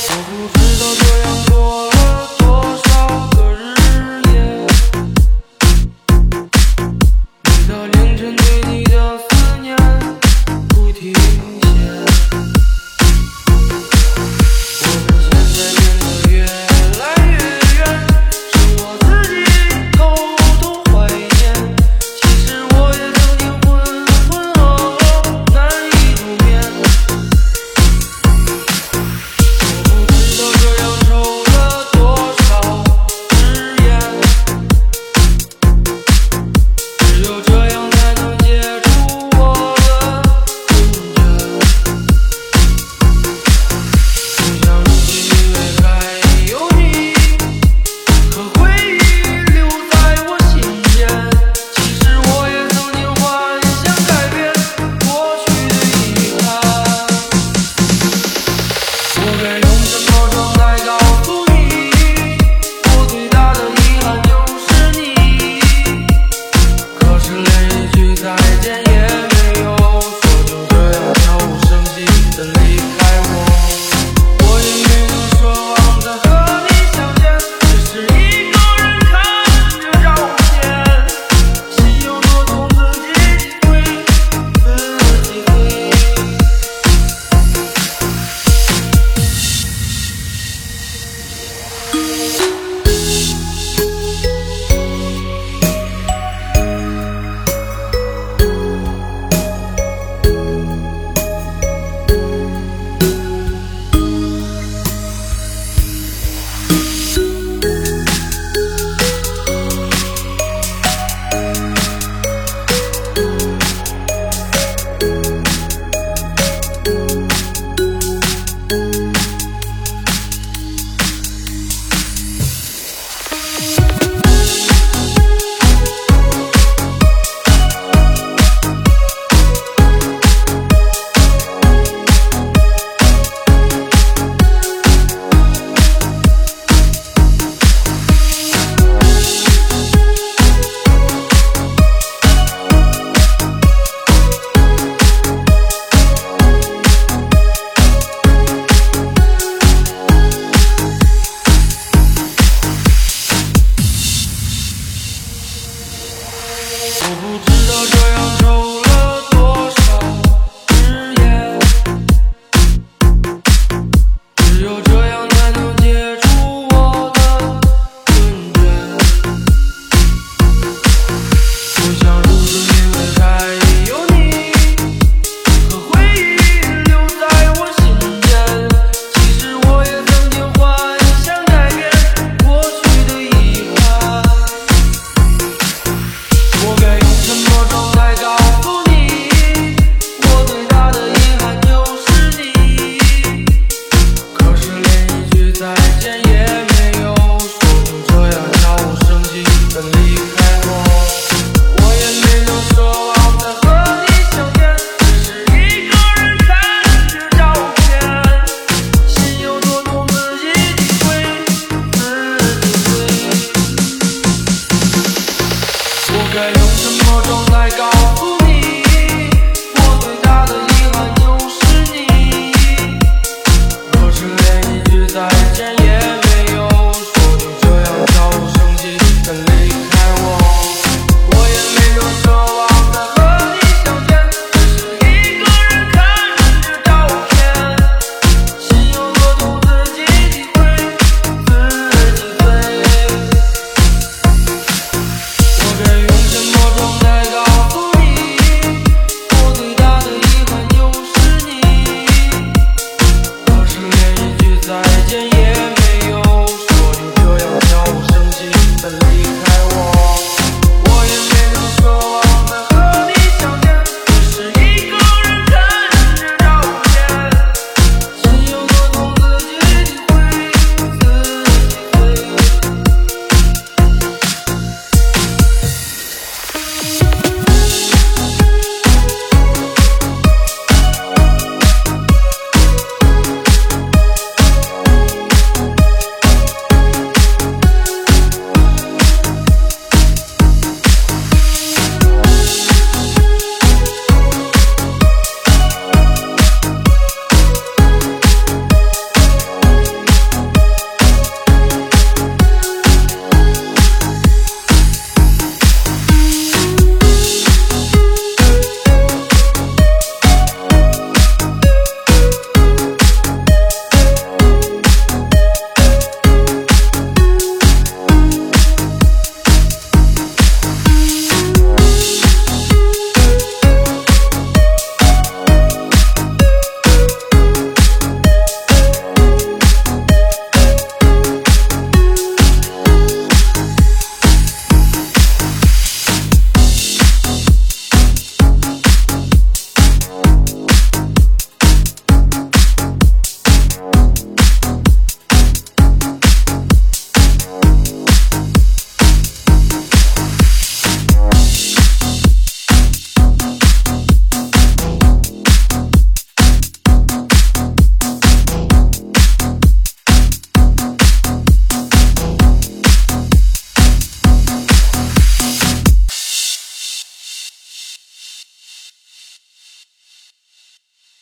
我不知道这样做。